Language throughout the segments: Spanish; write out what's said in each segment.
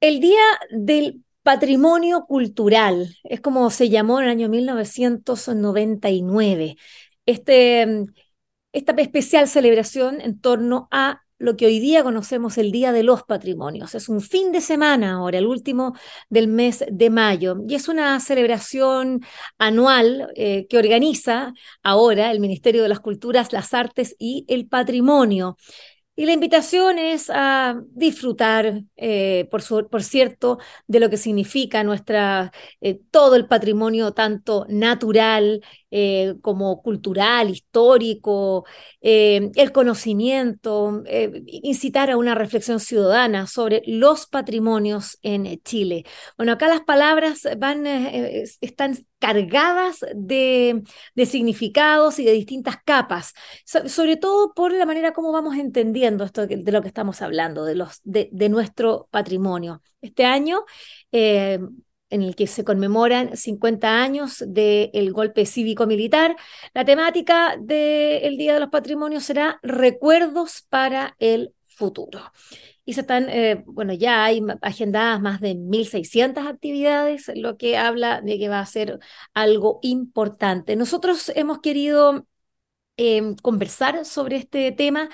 El Día del Patrimonio Cultural, es como se llamó en el año 1999. Este, esta especial celebración en torno a lo que hoy día conocemos el Día de los Patrimonios. Es un fin de semana ahora, el último del mes de mayo, y es una celebración anual eh, que organiza ahora el Ministerio de las Culturas, las Artes y el Patrimonio. Y la invitación es a disfrutar, eh, por, por, cierto, de lo que significa nuestra, eh, todo el patrimonio, tanto natural eh, como cultural, histórico, el conocimiento, incitar a una reflexión ciudadana sobre los patrimonios en Chile. Bueno, acá las palabras van, están cargadas de, significados y de distintas capas, sobre todo por la manera como vamos entendiendo esto de, lo que estamos hablando, de, los, de, nuestro patrimonio. Este año, eh, en el que se conmemoran 50 años del golpe cívico-militar, la temática del Día de los Patrimonios será recuerdos para el futuro y se están, eh, bueno, ya hay agendadas más de 1.600 actividades, lo que habla de que va a ser algo importante. Nosotros hemos querido em, conversar sobre este tema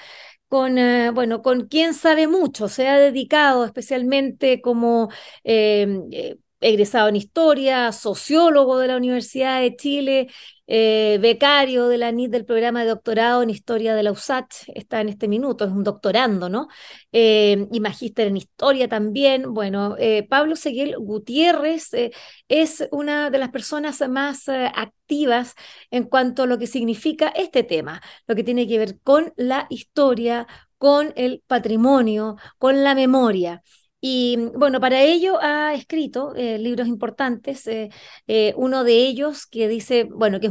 con, eh, bueno, con quien sabe mucho, se ha dedicado especialmente como em, eh, egresado en historia, sociólogo de la Universidad de Chile, eh, becario de la NIT del programa de doctorado en historia de la USACH, está en este minuto, es un doctorando, ¿no? Eh, y magíster en historia también. Bueno, eh, Pablo Seguel Gutiérrez es una de las personas más activas en cuanto a lo que significa este tema, lo que tiene que ver con la historia, con el patrimonio, con la memoria. Y bueno, para ello ha escrito eh, libros importantes, eh, eh, uno de ellos que dice, bueno, que,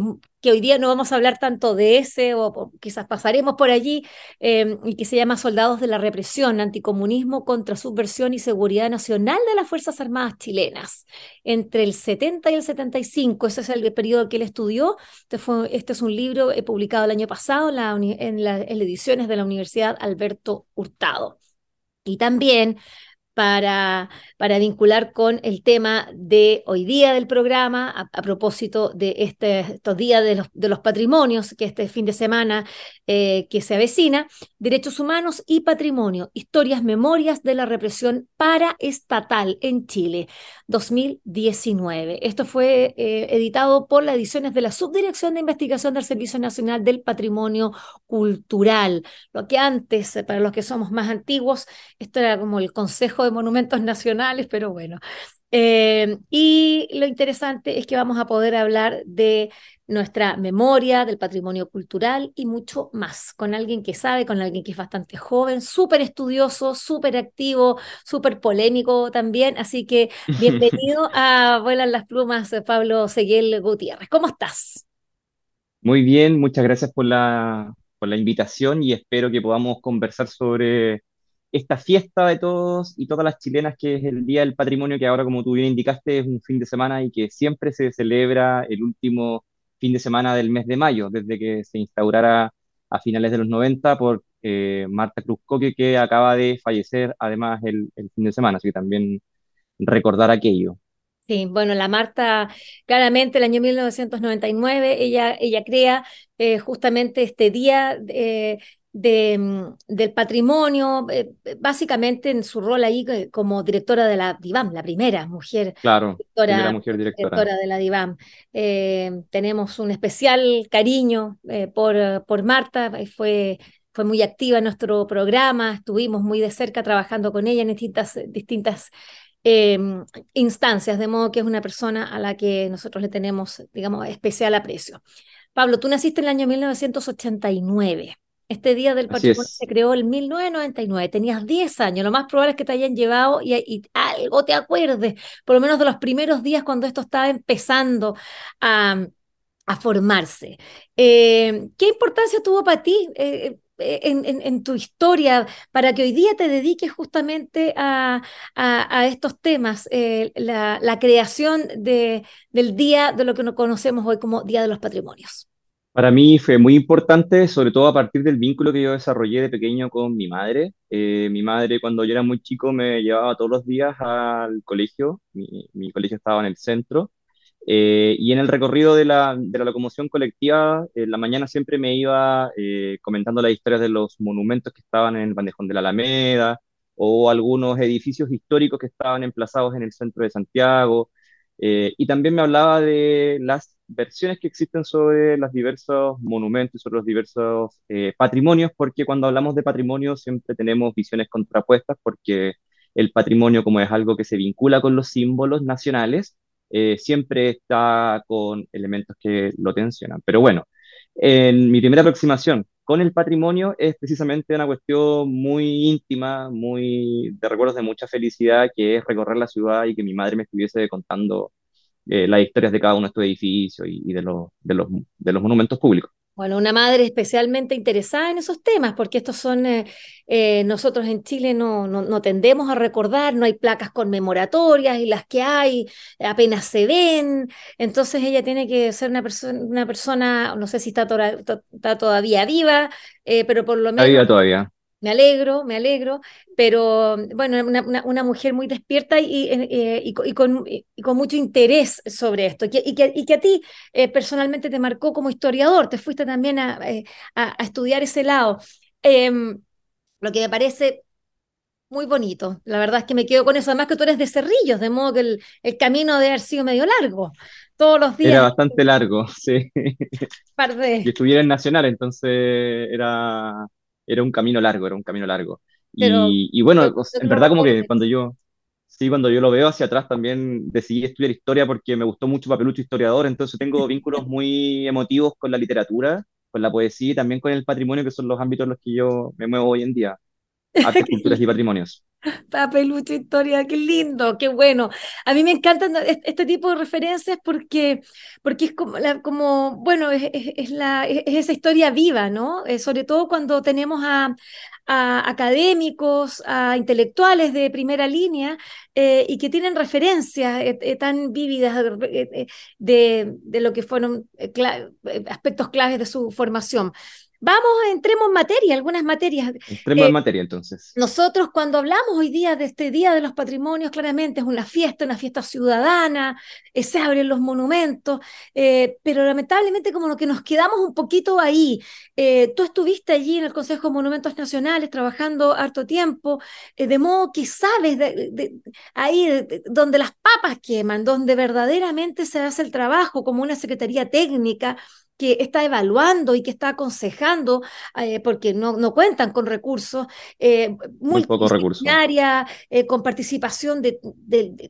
hoy día no vamos a hablar tanto de ese, o, quizás pasaremos por allí, y que se llama Soldados de la Represión, Anticomunismo contra Subversión y Seguridad Nacional de las Fuerzas Armadas Chilenas, entre el 70 y el 75, ese es el periodo que él estudió, este, este es un libro publicado el año pasado en las ediciones de la Universidad Alberto Hurtado. Y también para, para vincular con el tema de hoy día del programa, a, propósito de este, estos días de los, de los, patrimonios, que este fin de semana eh, que se avecina, derechos humanos y patrimonio, historias, memorias de la represión paraestatal en Chile, 2019. Esto fue eh, editado por las ediciones de la Subdirección de Investigación del Servicio Nacional del Patrimonio Cultural, lo que antes, para los que somos más antiguos, esto era como el Consejo de monumentos nacionales, pero bueno. Eh, y lo interesante es que vamos a poder hablar de nuestra memoria, del patrimonio cultural y mucho más, con alguien que sabe, con alguien que es bastante joven, súper estudioso, súper activo, súper polémico también. Así que bienvenido a Vuelan las Plumas, Pablo Seguel Gutiérrez. ¿Cómo estás? Muy bien, muchas gracias por la, por la invitación y espero que podamos conversar sobre esta fiesta de todos y todas las chilenas que es el Día del Patrimonio, que ahora, como tú bien indicaste, es un fin de semana y que siempre se celebra el último fin de semana del mes de mayo, desde que se instaurara a finales de los 90 por eh, Marta Cruz Coque, que acaba de fallecer además el, fin de semana, así que también recordar aquello. Sí, bueno, la Marta, claramente el año 1999, ella, ella crea eh, justamente este día eh, de, mm, del patrimonio, eh, básicamente en su rol ahí eh, como directora de la DIVAM, la primera mujer, claro, directora, mujer directora. de la DIVAM. Eh, tenemos un especial cariño por, por Marta, fue, fue muy activa en nuestro programa, estuvimos muy de cerca trabajando con ella en distintas, distintas instancias, de modo que es una persona a la que nosotros le tenemos, digamos, especial aprecio. Pablo, tú naciste en el año 1989. Este Día del Patrimonio se creó en 1999, tenías 10 años, lo más probable es que te hayan llevado y, algo te acuerdes, por lo menos de los primeros días cuando esto estaba empezando a, formarse. Eh, ¿Qué importancia tuvo para ti eh, eh, en, tu historia para que hoy día te dediques justamente a, estos temas, la, creación de, del día de lo que conocemos hoy como Día de los Patrimonios? Para mí fue muy importante, sobre todo a partir del vínculo que yo desarrollé de pequeño con mi madre. Eh, mi madre cuando yo era muy chico me llevaba todos los días al colegio, mi, mi colegio estaba en el centro, eh, y en el recorrido de la, de la locomoción colectiva, en la mañana siempre me iba eh, comentando las historias de los monumentos que estaban en el Bandejón de la Alameda o algunos edificios históricos que estaban emplazados en el centro de Santiago. Eh, y también me hablaba de las versiones que existen sobre los diversos monumentos, sobre los diversos patrimonios, porque cuando hablamos de patrimonio siempre tenemos visiones contrapuestas, porque el patrimonio como es algo que se vincula con los símbolos nacionales, eh, siempre está con elementos que lo tensionan. Pero bueno, en mi primera aproximación con el patrimonio es precisamente una cuestión muy íntima, muy de recuerdos de mucha felicidad, que es recorrer la ciudad y que mi madre me estuviese contando eh, las historias de cada uno de estos edificios y, de, los, de, los, de los monumentos públicos. Bueno, una madre especialmente interesada en esos temas, porque estos son, eh, eh, nosotros en Chile no, no, tendemos a recordar, no hay placas conmemoratorias y las que hay apenas se ven, entonces ella tiene que ser una, persona una persona, no sé si está, está todavía viva, eh, pero por lo menos... Está viva todavía me alegro, me alegro, pero bueno, una, mujer muy despierta y, eh, y, con, mucho interés sobre esto, y que, y que a ti eh, personalmente te marcó como historiador, te fuiste también a, eh, estudiar ese lado. Em, lo que me parece muy bonito, la verdad es que me quedo con eso, además que tú eres de Cerrillos, de modo que el, el camino debe haber sido medio largo, todos los días. Era bastante largo, sí. Par Y estuviera en Nacional, entonces era era un camino largo, era un camino largo. y, bueno, en verdad como que cuando yo, sí, cuando yo lo veo hacia atrás también decidí estudiar historia porque me gustó mucho Papelucho Historiador, entonces tengo vínculos muy emotivos con la literatura, con la poesía y también con el patrimonio, que son los ámbitos en los que yo me muevo hoy en día, artes, culturas y patrimonios. Papelucho Historia, qué lindo, qué bueno. A mí me encantan este tipo de referencias porque, porque es como, como bueno, es, la, es esa historia viva, ¿no? Eh, sobre todo cuando tenemos a, académicos, a intelectuales de primera línea eh, y que tienen referencias eh, tan vívidas de, de, lo que fueron aspectos claves de su formación. Vamos, entremos en materia, algunas materias. Entremos en eh, materia entonces. Nosotros cuando hablamos hoy día de este Día de los Patrimonios, claramente es una fiesta, una fiesta ciudadana, eh, se abren los monumentos, eh, pero lamentablemente como lo que nos quedamos un poquito ahí. tú estuviste allí en el Consejo de Monumentos Nacionales trabajando harto tiempo, de modo que sabes de, ahí donde las papas queman, donde verdaderamente se hace el trabajo como una secretaría técnica que está evaluando y que está aconsejando, eh, porque no, no, cuentan con recursos, eh, muy recursos. Eh, con participación de,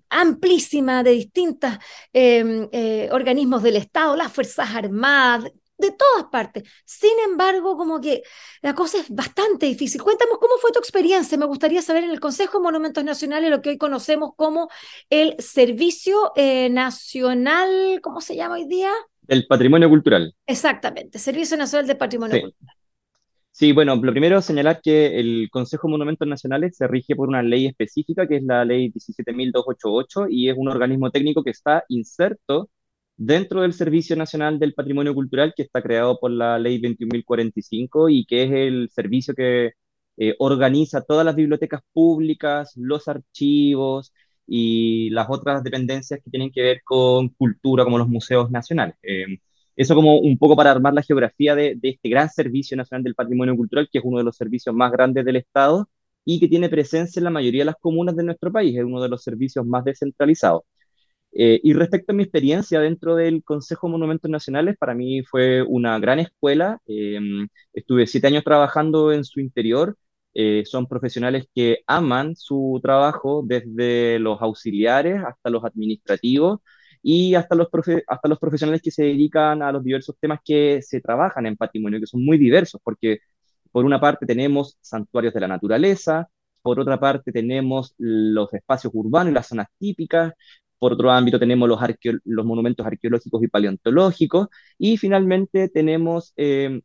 amplísima de distintos em, eh, organismos del Estado, las Fuerzas Armadas, de todas partes. Sin embargo, como que la cosa es bastante difícil. Cuéntanos cómo fue tu experiencia. Me gustaría saber en el Consejo de Monumentos Nacionales lo que hoy conocemos como el Servicio Nacional, ¿cómo se llama hoy día? El patrimonio cultural. Exactamente, Servicio Nacional de Patrimonio Cultural. Sí, bueno, lo primero es señalar que el Consejo de Monumentos Nacionales se rige por una ley específica, que es la ley 17.288, y es un organismo técnico que está inserto dentro del Servicio Nacional del Patrimonio Cultural, que está creado por la ley 21.045 y que es el servicio que eh, organiza todas las bibliotecas públicas, los archivos, y las otras dependencias que tienen que ver con cultura, como los museos nacionales. Eh, eso como un poco para armar la geografía de, este gran Servicio Nacional del Patrimonio Cultural, que es uno de los servicios más grandes del Estado y que tiene presencia en la mayoría de las comunas de nuestro país, es uno de los servicios más descentralizados. Eh, y respecto a mi experiencia dentro del Consejo de Monumentos Nacionales, para mí fue una gran escuela. Eh, estuve siete años trabajando en su interior eh, son profesionales que aman su trabajo desde los auxiliares hasta los administrativos y hasta los, hasta los profesionales que se dedican a los diversos temas que se trabajan en patrimonio, que son muy diversos, porque por una parte tenemos santuarios de la naturaleza, por otra parte tenemos los espacios urbanos y las zonas típicas, por otro ámbito tenemos los, los monumentos arqueológicos y paleontológicos, y finalmente tenemos eh,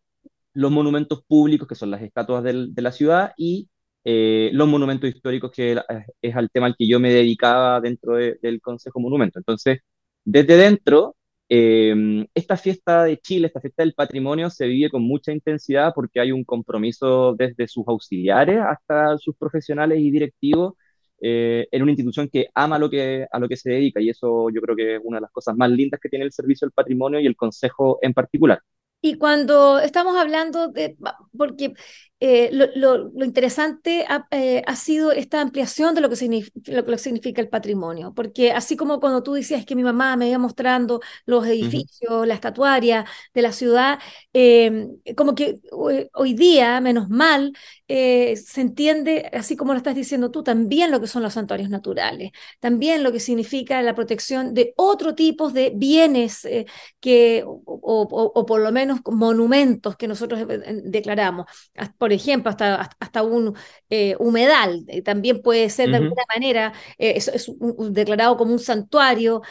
los monumentos públicos, que son las estatuas de la ciudad, y eh, los monumentos históricos, que es al tema al que yo me dedicaba dentro del Consejo Monumento. Entonces, desde dentro, eh, esta fiesta de Chile, esta fiesta del patrimonio, se vive con mucha intensidad porque hay un compromiso desde sus auxiliares hasta sus profesionales y directivos eh, en una institución que ama lo que, a lo que se dedica y eso yo creo que es una de las cosas más lindas que tiene el Servicio del Patrimonio y el Consejo en particular. Y cuando estamos hablando de, porque eh, lo, interesante eh, ha, sido esta ampliación de lo que, significa, lo que significa el patrimonio, porque así como cuando tú decías que mi mamá me iba mostrando los edificios, la estatuaria de la ciudad, em, como que hoy día, menos mal, eh, se entiende, así como lo estás diciendo tú, también lo que son los santuarios naturales, también lo que significa la protección de otro tipo de bienes que, o, por lo menos monumentos que nosotros declaramos. Por por ejemplo, hasta, hasta un eh, humedal, eh, también puede ser de alguna manera, eh, es, declarado como un santuario.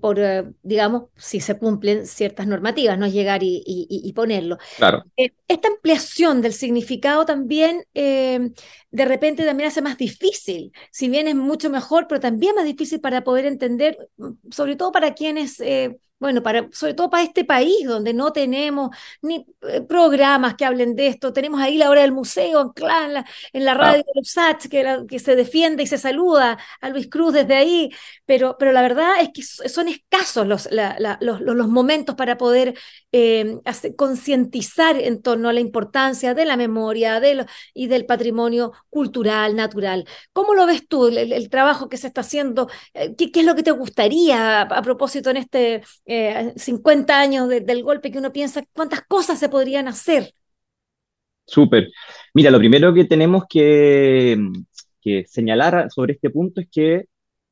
por, digamos, si se cumplen ciertas normativas, no es llegar y, ponerlo. Claro. esta ampliación del significado también de repente también hace más difícil, si bien es mucho mejor, pero también más difícil para poder entender, sobre todo para quienes bueno, para, sobre todo para este país donde no tenemos ni eh, programas que hablen de esto, tenemos ahí la hora del museo en la, en la radio de los SAT que, que se defiende y se saluda a Luis Cruz desde ahí, pero, pero la verdad es que son escasos los, los, los, momentos para poder eh, concientizar en torno a la importancia de la memoria de y del patrimonio cultural, natural. ¿Cómo lo ves tú, el, trabajo que se está haciendo? Eh, ¿Qué, ¿Qué, es lo que te gustaría a propósito en este 50 eh, años del golpe que uno piensa cuántas cosas se podrían hacer. Súper. Mira, lo primero que tenemos que, señalar sobre este punto es que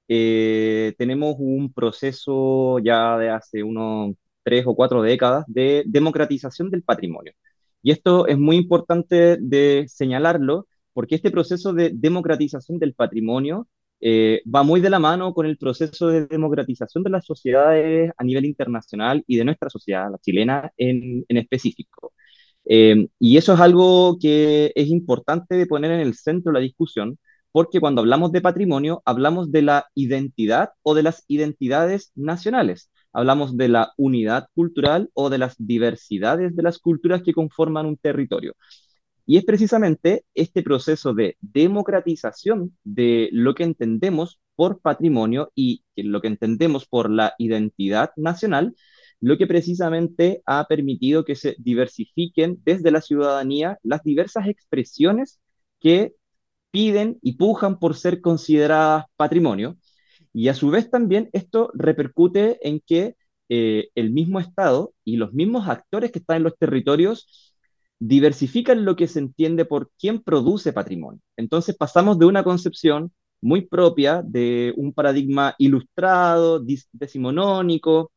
eh, tenemos un proceso ya de hace unos tres o cuatro décadas de democratización del patrimonio. Y esto es muy importante de señalarlo porque este proceso de democratización del patrimonio eh, va muy de la mano con el proceso de democratización de las sociedades a nivel internacional y de nuestra sociedad, la chilena en, específico. Eh, y eso es algo que es importante de poner en el centro de la discusión, porque cuando hablamos de patrimonio, hablamos de la identidad o de las identidades nacionales. Hablamos de la unidad cultural o de las diversidades de las culturas que conforman un territorio. Y es precisamente este proceso de democratización de lo que entendemos por patrimonio y lo que entendemos por la identidad nacional, lo que precisamente ha permitido que se diversifiquen desde la ciudadanía las diversas expresiones que piden y pujan por ser consideradas patrimonio. Y a su vez también esto repercute en que eh, el mismo Estado y los mismos actores que están en los territorios diversifican lo que se entiende por quién produce patrimonio. Entonces pasamos de una concepción muy propia de un paradigma ilustrado, decimonónico,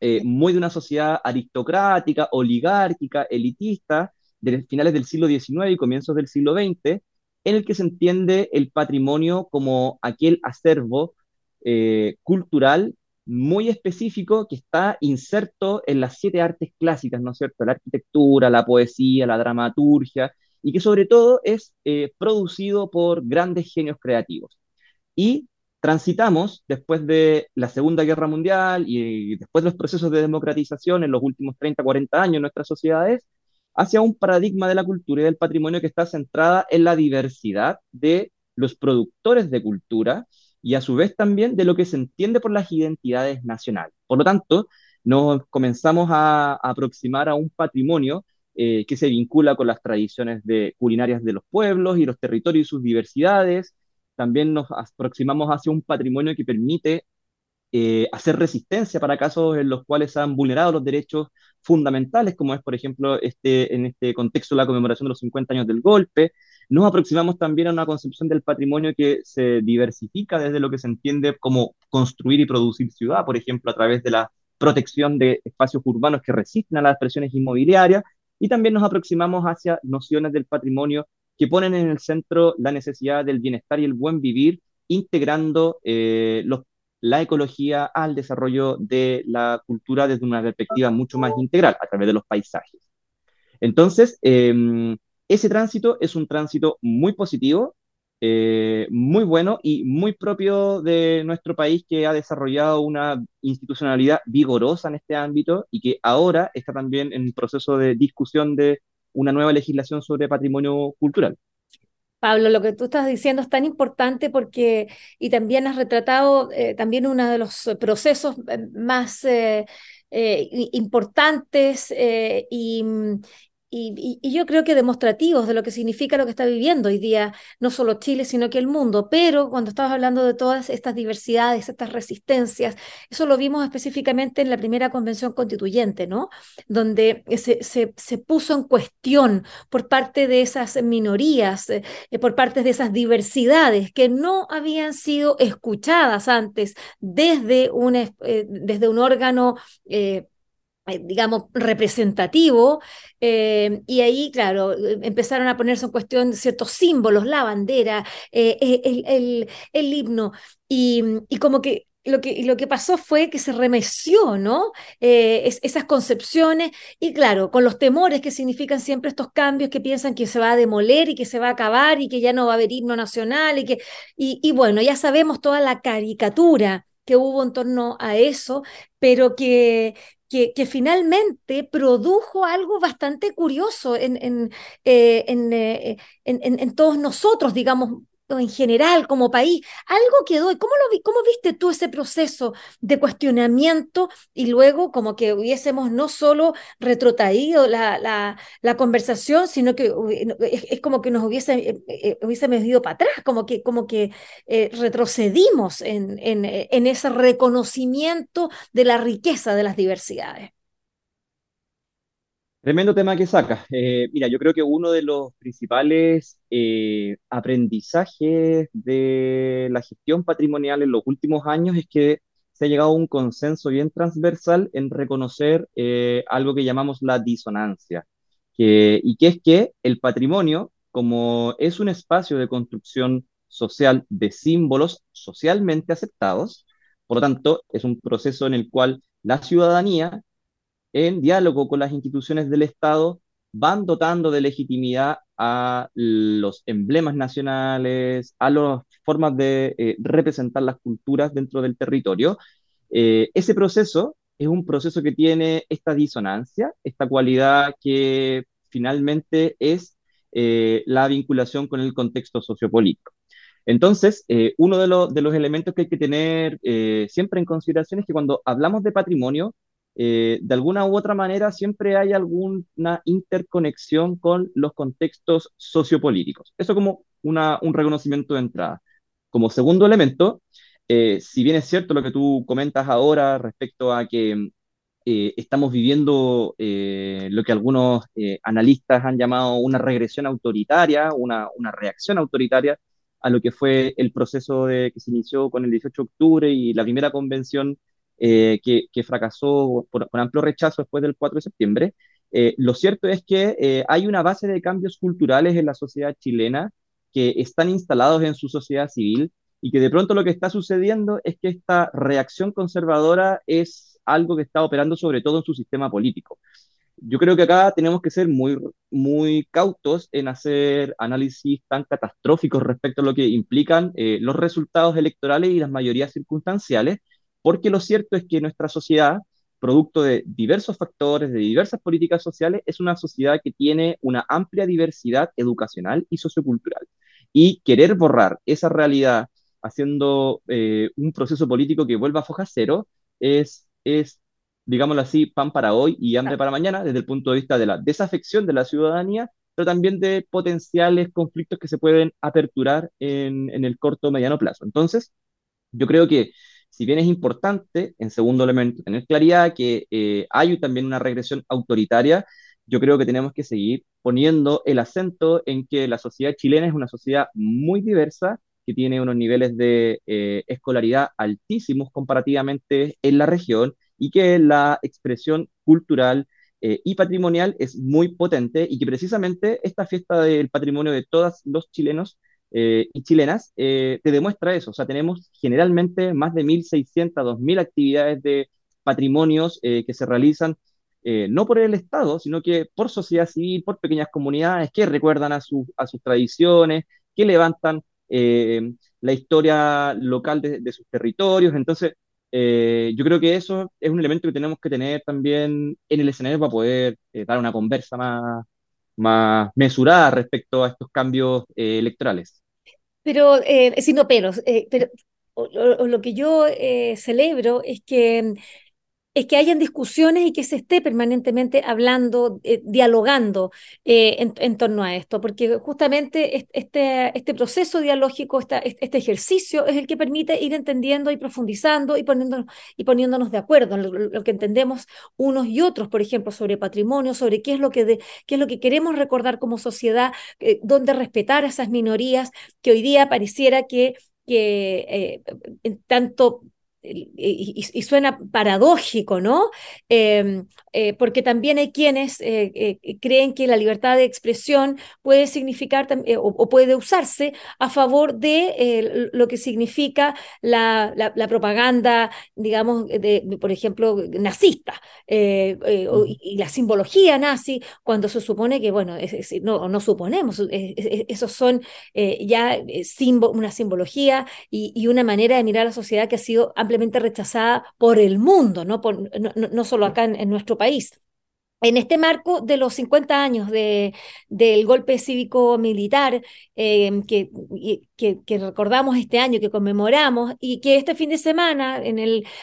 eh, muy de una sociedad aristocrática, oligárquica, elitista, de finales del siglo XIX y comienzos del siglo XX, en el que se entiende el patrimonio como aquel acervo eh, cultural muy específico que está inserto en las siete artes clásicas, ¿no es cierto? La arquitectura, la poesía, la dramaturgia, y que sobre todo es eh, producido por grandes genios creativos. Y transitamos, después de la Segunda Guerra Mundial y después de los procesos de democratización en los últimos 30, 40 años en nuestras sociedades, hacia un paradigma de la cultura y del patrimonio que está centrada en la diversidad de los productores de cultura y a su vez también de lo que se entiende por las identidades nacionales. Por lo tanto, nos comenzamos a, aproximar a un patrimonio eh, que se vincula con las tradiciones de, culinarias de los pueblos y los territorios y sus diversidades. También nos aproximamos hacia un patrimonio que permite eh, hacer resistencia para casos en los cuales se han vulnerado los derechos fundamentales, como es, por ejemplo, este, en este contexto la conmemoración de los 50 años del golpe. Nos aproximamos también a una concepción del patrimonio que se diversifica desde lo que se entiende como construir y producir ciudad, por ejemplo, a través de la protección de espacios urbanos que resisten a las presiones inmobiliarias, y también nos aproximamos hacia nociones del patrimonio que ponen en el centro la necesidad del bienestar y el buen vivir, integrando eh, los la ecología al desarrollo de la cultura desde una perspectiva mucho más integral a través de los paisajes. Entonces, em, ese tránsito es un tránsito muy positivo eh, muy bueno y muy propio de nuestro país que ha desarrollado una institucionalidad vigorosa en este ámbito y que ahora está también en proceso de discusión de una nueva legislación sobre patrimonio cultural. Pablo, lo que tú estás diciendo es tan importante porque, y también has retratado eh, también uno de los procesos eh, más eh, importantes y, y, yo creo que demostrativos de lo que significa lo que está viviendo hoy día, no solo Chile, sino que el mundo. Pero cuando estabas hablando de todas estas diversidades, estas resistencias, eso lo vimos específicamente en la primera convención constituyente, ¿no? Donde se, se, puso en cuestión por parte de esas minorías, eh, por parte de esas diversidades que no habían sido escuchadas antes desde un, eh, desde un órgano. Eh, eh, digamos, representativo, eh, y ahí, claro, empezaron a ponerse en cuestión ciertos símbolos, la bandera, eh, el, el, himno, y, y, como que lo que, lo que pasó fue que se remeció, ¿no? esas concepciones, y claro, con los temores que significan siempre estos cambios que piensan que se va a demoler y que se va a acabar y que ya no va a haber himno nacional, y que, y, y bueno, ya sabemos toda la caricatura que hubo en torno a eso, pero que, que, finalmente produjo algo bastante curioso en, en, eh, eh, en, en, todos nosotros, digamos, en general como país. Algo quedó. ¿Cómo, lo cómo viste tú ese proceso de cuestionamiento y luego como que hubiésemos no solo retrotraído la, la, la conversación, sino que es, como que nos hubiese, eh, eh, hubiésemos ido para atrás, como que, como que eh, retrocedimos en, en, en ese reconocimiento de la riqueza de las diversidades? Tremendo tema que sacas. Eh, mira, yo creo que uno de los principales eh, aprendizajes de la gestión patrimonial en los últimos años es que se ha llegado a un consenso bien transversal en reconocer eh, algo que llamamos la disonancia, y que es que el patrimonio, como es un espacio de construcción social de símbolos socialmente aceptados, por lo tanto, es un proceso en el cual la ciudadanía en diálogo con las instituciones del Estado, van dotando de legitimidad a los emblemas nacionales, a las formas de eh, representar las culturas dentro del territorio. Eh, ese proceso es un proceso que tiene esta disonancia, esta cualidad que finalmente es eh, la vinculación con el contexto sociopolítico. Entonces, uno de, de, los elementos que hay que tener siempre en consideración es que cuando hablamos de patrimonio, eh, de alguna u otra manera siempre hay alguna interconexión con los contextos sociopolíticos. Eso como una, un reconocimiento de entrada. Como segundo elemento, eh, si bien es cierto lo que tú comentas ahora respecto a que eh, estamos viviendo lo que algunos analistas han llamado una regresión autoritaria, una, una, reacción autoritaria a lo que fue el proceso de, que se inició con el 18 de octubre y la primera convención eh, que, fracasó por, amplio rechazo después del 4 de septiembre. Eh, lo cierto es que eh, hay una base de cambios culturales en la sociedad chilena que están instalados en su sociedad civil y que de pronto lo que está sucediendo es que esta reacción conservadora es algo que está operando sobre todo en su sistema político. Yo creo que acá tenemos que ser muy, muy cautos en hacer análisis tan catastróficos respecto a lo que implican los resultados electorales y las mayorías circunstanciales, porque lo cierto es que nuestra sociedad, producto de diversos factores, de diversas políticas sociales, es una sociedad que tiene una amplia diversidad educacional y sociocultural. Y querer borrar esa realidad haciendo eh, un proceso político que vuelva a foja cero es, es, digámoslo así, pan para hoy y hambre para mañana desde el punto de vista de la desafección de la ciudadanía, pero también de potenciales conflictos que se pueden aperturar en, en el corto o mediano plazo. Entonces, yo creo que si bien es importante, en segundo elemento, tener claridad que eh, hay también una regresión autoritaria, yo creo que tenemos que seguir poniendo el acento en que la sociedad chilena es una sociedad muy diversa, que tiene unos niveles de eh, escolaridad altísimos comparativamente en la región y que la expresión cultural eh, y patrimonial es muy potente y que precisamente esta fiesta del patrimonio de todos los chilenos eh, y chilenas, eh, te demuestra eso. O sea, tenemos generalmente más de 1.600, 2.000 actividades de patrimonios eh, que se realizan no por el Estado, sino que por sociedad civil, por pequeñas comunidades que recuerdan a, a sus tradiciones, que levantan eh, la historia local de, sus territorios. Entonces, eh, yo creo que eso es un elemento que tenemos que tener también en el escenario para poder dar una conversa más, más mesurada respecto a estos cambios electorales. Pero, eh, no pelos, pero lo que yo celebro es que es que hayan discusiones y que se esté permanentemente hablando, eh, dialogando eh, en, torno a esto, porque justamente este, este proceso dialógico, este ejercicio es el que permite ir entendiendo y profundizando y poniéndonos, y poniéndonos de acuerdo en lo, que entendemos unos y otros, por ejemplo, sobre patrimonio, sobre qué es lo que, qué es lo que queremos recordar como sociedad, eh, dónde respetar a esas minorías que hoy día pareciera que que tanto y, suena paradójico, ¿no? Em, eh, porque también hay quienes eh, eh, creen que la libertad de expresión puede significar o, puede usarse a favor de lo que significa la, propaganda, digamos, de, por ejemplo, nazista y, la simbología nazi, cuando se supone que, bueno, no, no suponemos, esos son ya una simbología y, y, una manera de mirar a la sociedad que ha sido ampliamente rechazada por el mundo, no, por, no, solo acá en nuestro país en este marco de los 50 años de, del golpe cívico-militar em, que, recordamos este año, que conmemoramos, y que este fin de semana,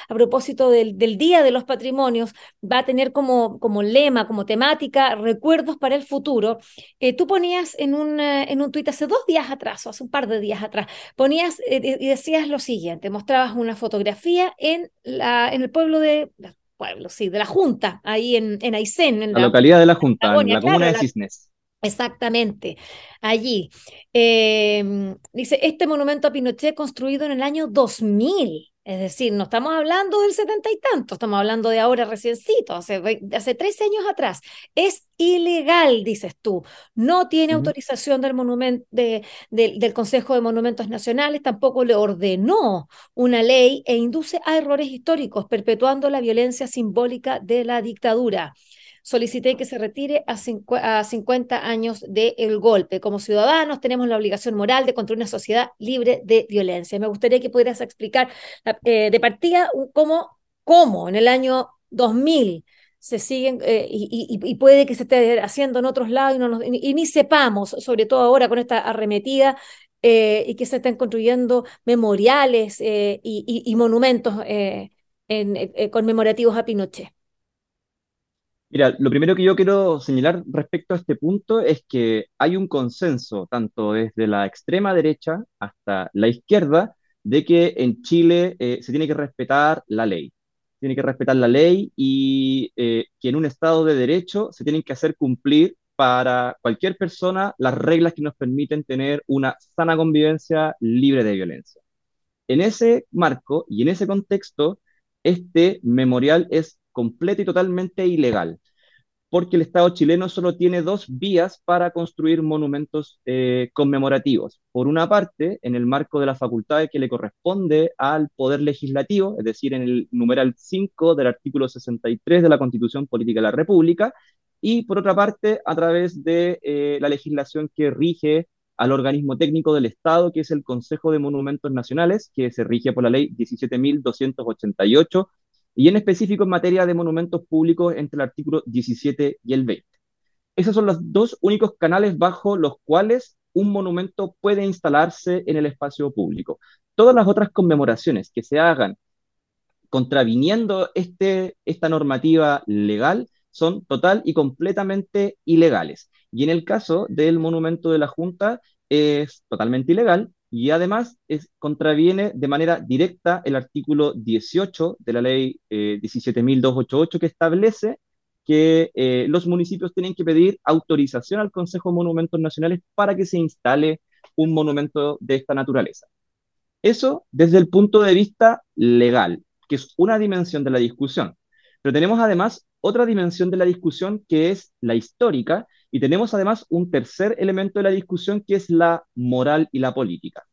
a propósito del, Día de los Patrimonios, va a tener como, lema, como temática, recuerdos para el futuro, eh, tú ponías en un, eh, en un tuit hace dos días atrás, o hace un par de días atrás, ponías eh, y decías lo siguiente, mostrabas una fotografía en el pueblo de pueblo, sí, de la Junta, ahí en, en Aysén. En la, localidad de la Junta, en la comuna de Cisnes. Exactamente, allí. Em, dice, este monumento a Pinochet construido en el año 2000. Es decir, no estamos hablando del setenta y tanto, estamos hablando de ahora reciencito, hace, hace 13 años atrás. Es ilegal, dices tú. No tiene autorización del, monumento, de, del Consejo de Monumentos Nacionales, tampoco le ordenó una ley e induce a errores históricos, perpetuando la violencia simbólica de la dictadura solicité que se retire a, 50 años del golpe. Como ciudadanos tenemos la obligación moral de construir una sociedad libre de violencia. Me gustaría que pudieras explicar eh, de partida cómo, cómo en el año 2000 se siguen eh, y, puede que se esté haciendo en otros lados y, ni sepamos, sobre todo ahora con esta arremetida, eh, y que se estén construyendo memoriales y, monumentos conmemorativos a Pinochet. Mira, lo primero que yo quiero señalar respecto a este punto es que hay un consenso, tanto desde la extrema derecha hasta la izquierda, de que en Chile eh, se tiene que respetar la ley. Tiene que respetar la ley y eh, que en un Estado de Derecho se tienen que hacer cumplir para cualquier persona las reglas que nos permiten tener una sana convivencia libre de violencia. En ese marco y en ese contexto, este memorial es completo y totalmente ilegal, porque el Estado chileno solo tiene dos vías para construir monumentos eh, conmemorativos. Por una parte, en el marco de las facultades que le corresponde al Poder Legislativo, es decir, en el numeral 5 del artículo 63 de la Constitución Política de la República, y por otra parte, a través de eh, la legislación que rige al organismo técnico del Estado, que es el Consejo de Monumentos Nacionales, que se rige por la ley 17.288 y en específico en materia de monumentos públicos entre el artículo 17 y el 20. Esos son los dos únicos canales bajo los cuales un monumento puede instalarse en el espacio público. Todas las otras conmemoraciones que se hagan contraviniendo este, esta normativa legal son total y completamente ilegales. Y en el caso del monumento de la Junta es totalmente ilegal y además contraviene de manera directa el artículo 18 de la ley eh, 17.288 que establece que eh, los municipios tienen que pedir autorización al Consejo de Monumentos Nacionales para que se instale un monumento de esta naturaleza. Eso desde el punto de vista legal, que es una dimensión de la discusión. Pero tenemos además otra dimensión de la discusión que es la histórica, y tenemos además un tercer elemento de la discusión que es la moral y la política.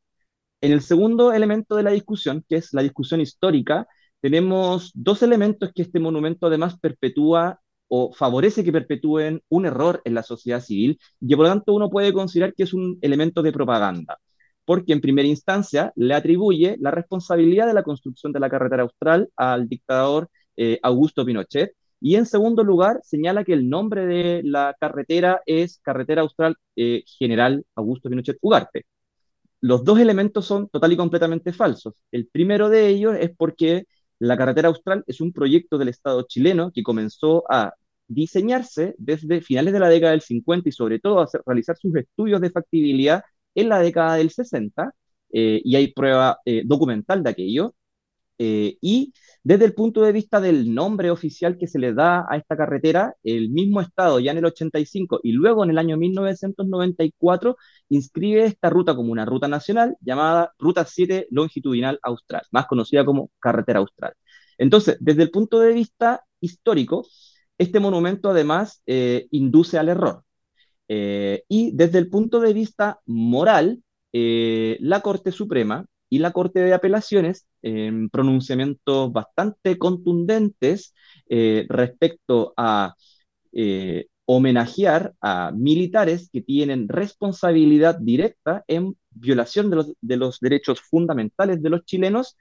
En el segundo elemento de la discusión, que es la discusión histórica, tenemos dos elementos que este monumento además perpetúa o favorece que perpetúen un error en la sociedad civil y que por lo tanto uno puede considerar que es un elemento de propaganda. porque en primera instancia le atribuye la responsabilidad de la construcción de la carretera austral al dictador eh, Augusto Pinochet, y en segundo lugar señala que el nombre de la carretera es Carretera Austral eh, General Augusto Pinochet Ugarte. Los dos elementos son total y completamente falsos. El primero de ellos es porque la carretera austral es un proyecto del Estado chileno que comenzó a diseñarse desde finales de la década del 50 y sobre todo a realizar sus estudios de factibilidad en la década del 60, eh, y hay prueba eh, documental de aquello. Eh, y desde el punto de vista del nombre oficial que se le da a esta carretera, el mismo Estado ya en el 85 y luego en el año 1994 inscribe esta ruta como una ruta nacional llamada Ruta 7 Longitudinal Austral, más conocida como Carretera Austral. Entonces, desde el punto de vista histórico, este monumento además induce al error. Eh, y desde el punto de vista moral, eh, la Corte Suprema y la Corte de Apelaciones, en pronunciamientos bastante contundentes eh, respecto a homenajear a militares que tienen responsabilidad directa en violación de los, de los derechos fundamentales de los chilenos,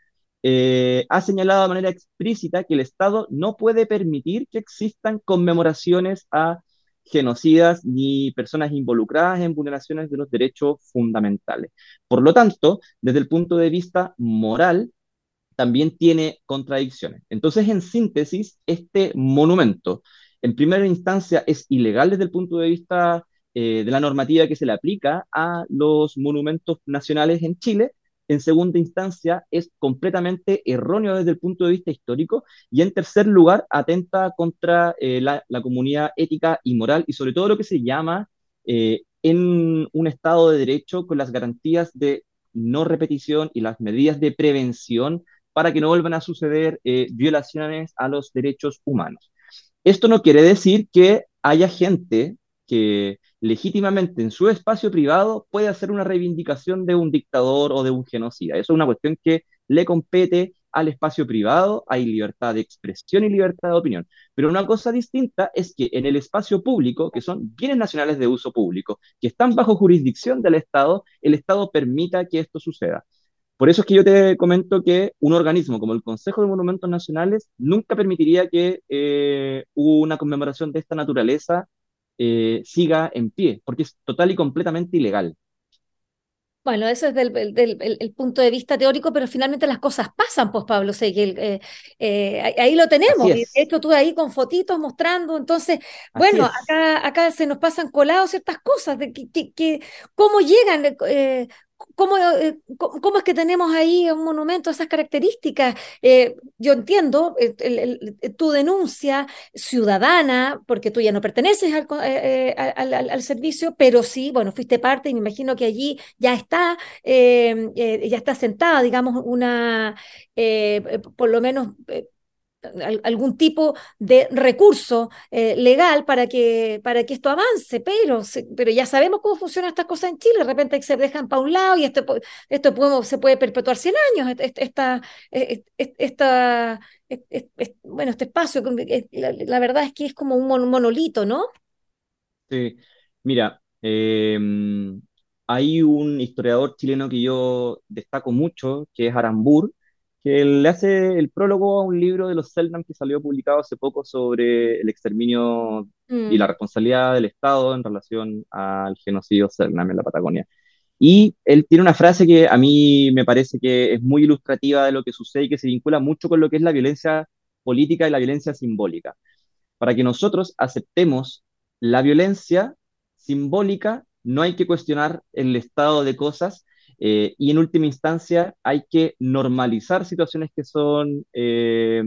ha señalado de manera explícita que el Estado no puede permitir que existan conmemoraciones a genocidas ni personas involucradas en vulneraciones de los derechos fundamentales. Por lo tanto, desde el punto de vista moral, también tiene contradicciones. Entonces, en síntesis, este monumento, en primera instancia, es ilegal desde el punto de vista eh, de la normativa que se le aplica a los monumentos nacionales en Chile, en segunda instancia es completamente erróneo desde el punto de vista histórico y en tercer lugar atenta contra eh, la, comunidad ética y moral y sobre todo lo que se llama eh, en un Estado de Derecho con las garantías de no repetición y las medidas de prevención para que no vuelvan a suceder eh, violaciones a los derechos humanos. Esto no quiere decir que haya gente que legítimamente en su espacio privado puede hacer una reivindicación de un dictador o de un genocida. Eso es una cuestión que le compete al espacio privado, hay libertad de expresión y libertad de opinión. Pero una cosa distinta es que en el espacio público, que son bienes nacionales de uso público, que están bajo jurisdicción del Estado, el Estado permita que esto suceda. Por eso es que yo te comento que un organismo como el Consejo de Monumentos Nacionales nunca permitiría que eh, una conmemoración de esta naturaleza eh, siga en pie, porque es total y completamente ilegal. Bueno, eso es del, el punto de vista teórico, pero finalmente las cosas pasan, pues Pablo Seguel. Eh, eh, ahí lo tenemos, de hecho tú ahí con fotitos mostrando, entonces, bueno, acá, acá se nos pasan colados ciertas cosas, de que, que, cómo llegan, ¿Cómo, eh, ¿Cómo, es que tenemos ahí un monumento de esas características? Eh, yo entiendo tu denuncia ciudadana, porque tú ya no perteneces al, eh, al, servicio, pero sí, bueno, fuiste parte y me imagino que allí ya está, ya está sentada, digamos, una, por lo menos algún tipo de recurso eh, legal para que, para que esto avance, pero, pero ya sabemos cómo funcionan estas cosas en Chile, de repente se dejan para un lado y esto, esto se puede perpetuar 100 años, esta, esta, bueno, este espacio, la, verdad es que es como un monolito, ¿no? Sí, mira, em, hay un historiador chileno que yo destaco mucho, que es Arambur, que le hace el prólogo a un libro de los Selnam que salió publicado hace poco sobre el exterminio y la mm. responsabilidad del Estado en relación al genocidio Selnam en la Patagonia. Y él tiene una frase que a mí me parece que es muy ilustrativa de lo que sucede y que se vincula mucho con lo que es la violencia política y la violencia simbólica. Para que nosotros aceptemos la violencia simbólica, no hay que cuestionar el estado de cosas eh, y en última instancia hay que normalizar situaciones que son eh,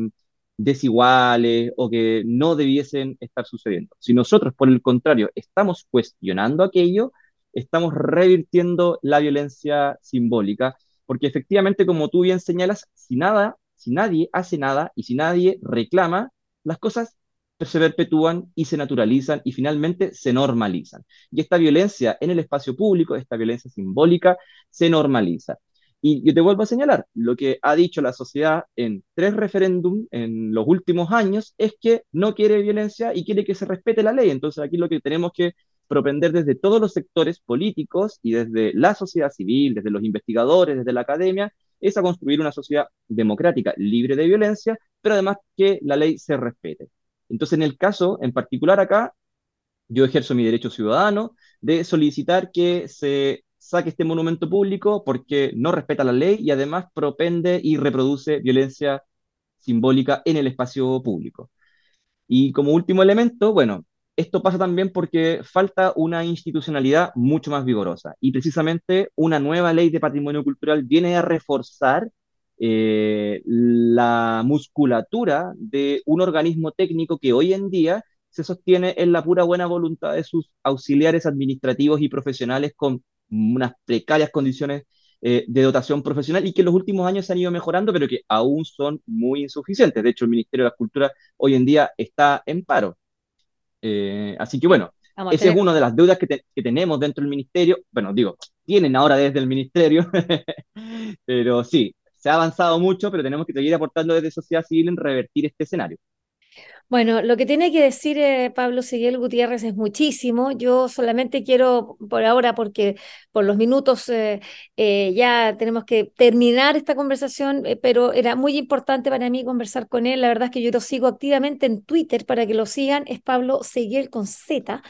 desiguales o que no debiesen estar sucediendo. Si nosotros, por el contrario, estamos cuestionando aquello, estamos revirtiendo la violencia simbólica, porque efectivamente, como tú bien señalas, si nada, si nadie hace nada y si nadie reclama, las cosas se perpetúan y se naturalizan y finalmente se normalizan. Y esta violencia en el espacio público, esta violencia simbólica, se normaliza. Y yo te vuelvo a señalar, lo que ha dicho la sociedad en tres referéndums en los últimos años es que no quiere violencia y quiere que se respete la ley. Entonces aquí lo que tenemos que propender desde todos los sectores políticos y desde la sociedad civil, desde los investigadores, desde la academia, es a construir una sociedad democrática, libre de violencia, pero además que la ley se respete. Entonces, en el caso en particular acá, yo ejerzo mi derecho ciudadano de solicitar que se saque este monumento público porque no respeta la ley y además propende y reproduce violencia simbólica en el espacio público. Y como último elemento, bueno, esto pasa también porque falta una institucionalidad mucho más vigorosa y precisamente una nueva ley de patrimonio cultural viene a reforzar eh, la musculatura de un organismo técnico que hoy en día se sostiene en la pura buena voluntad de sus auxiliares administrativos y profesionales con unas precarias condiciones eh, de dotación profesional y que en los últimos años se han ido mejorando, pero que aún son muy insuficientes. De hecho, el Ministerio de la Cultura hoy en día está en paro. Eh, así que bueno, esa es una de las deudas que, que, tenemos dentro del ministerio. Bueno, digo, tienen ahora desde el ministerio, pero sí, se ha avanzado mucho, pero tenemos que seguir aportando desde sociedad civil en revertir este escenario. Bueno, lo que tiene que decir eh, Pablo Seguel Gutiérrez es muchísimo. Yo solamente quiero, por ahora, porque por los minutos eh, eh, ya tenemos que terminar esta conversación, pero era muy importante para mí conversar con él. La verdad es que yo lo sigo activamente en Twitter para que lo sigan. Es Pablo Seguel con Z.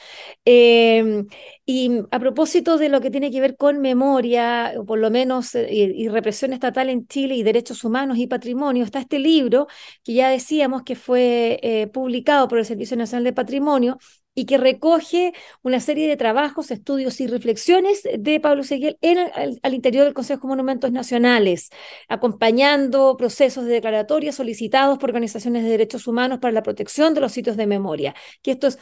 Em, y a propósito de lo que tiene que ver con memoria, o por lo menos, y represión estatal en Chile y derechos humanos y patrimonio, está este libro que ya decíamos que fue publicado por el Servicio Nacional de Patrimonio y que recoge una serie de trabajos, estudios y reflexiones de Pablo Seguel en al, interior del Consejo de Monumentos Nacionales, acompañando procesos de declaratoria solicitados por organizaciones de derechos humanos para la protección de los sitios de memoria. Que esto es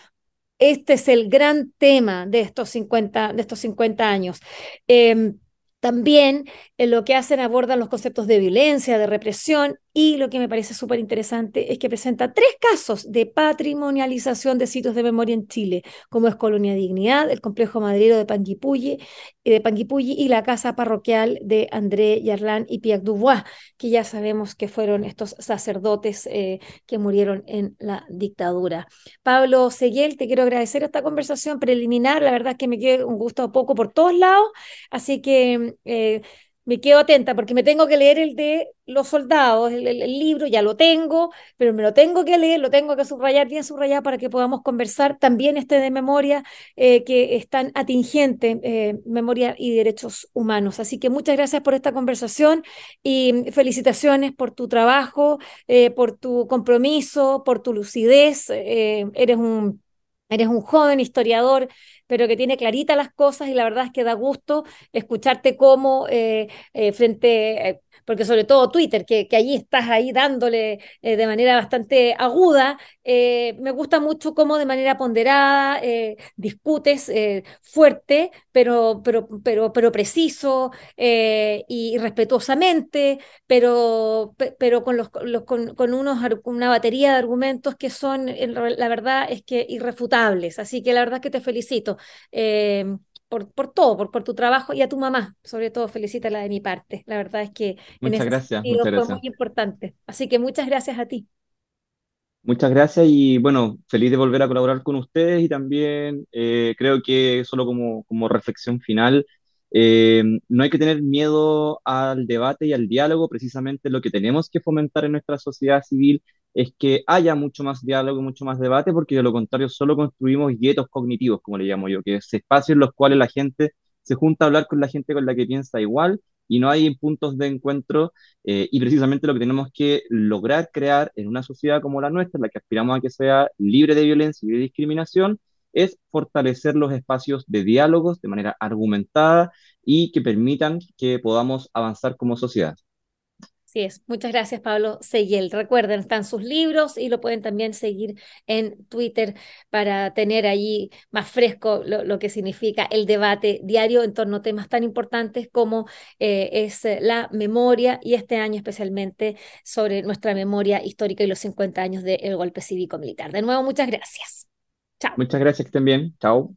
este es el gran tema de estos 50, de estos 50 años. Em, también en lo que hacen abordan los conceptos de violencia, de represión y lo que me parece súper interesante es que presenta tres casos de patrimonialización de sitios de memoria en Chile, como es Colonia Dignidad, el complejo madrero de Panguipulli, eh, de Panguipulli y la casa parroquial de André Yarlán y Pierre Dubois, que ya sabemos que fueron estos sacerdotes eh, que murieron en la dictadura. Pablo Seguel, te quiero agradecer esta conversación preliminar, la verdad es que me quedé un gusto poco por todos lados, así que... Eh, me quedo atenta porque me tengo que leer el de los soldados, el, libro ya lo tengo, pero me lo tengo que leer, lo tengo que subrayar bien subrayado para que podamos conversar también este de memoria eh, que es tan atingente, eh, memoria y derechos humanos. Así que muchas gracias por esta conversación y felicitaciones por tu trabajo, eh, por tu compromiso, por tu lucidez. eres un Eres un joven historiador, pero que tiene claritas las cosas y la verdad es que da gusto escucharte cómo eh, eh, frente, porque sobre todo Twitter, que, que allí estás ahí dándole eh, de manera bastante aguda, eh, me gusta mucho cómo de manera ponderada eh, discutes fuerte, pero, pero, pero, pero preciso y respetuosamente, pero, pero con, los, con, con, unos, una batería de argumentos que son, la verdad es que irrefutables. Así que la verdad es que te felicito por, todo, por, por tu trabajo y a tu mamá, sobre todo, felicítala de mi parte. La verdad es que muchas en gracias, muchas fue muy importante. Así que muchas gracias a ti. Muchas gracias y bueno, feliz de volver a colaborar con ustedes y también eh, creo que solo como, como reflexión final, eh, no hay que tener miedo al debate y al diálogo, precisamente lo que tenemos que fomentar en nuestra sociedad civil es que haya mucho más diálogo, mucho más debate, porque de lo contrario solo construimos guetos cognitivos, como le llamo yo, que es espacios en los cuales la gente se junta a hablar con la gente con la que piensa igual y no hay puntos de encuentro eh, y precisamente lo que tenemos que lograr crear en una sociedad como la nuestra, en la que aspiramos a que sea libre de violencia y de discriminación, es fortalecer los espacios de diálogos de manera argumentada y que permitan que podamos avanzar como sociedad. Así es. Muchas gracias, Pablo Seguiel. Recuerden, están sus libros y lo pueden también seguir en Twitter para tener allí más fresco lo, que significa el debate diario en torno a temas tan importantes como eh, es eh, la memoria y este año especialmente sobre nuestra memoria histórica y los 50 años del golpe cívico-militar. De nuevo, muchas gracias. Chao. Muchas gracias, que estén bien. Chao.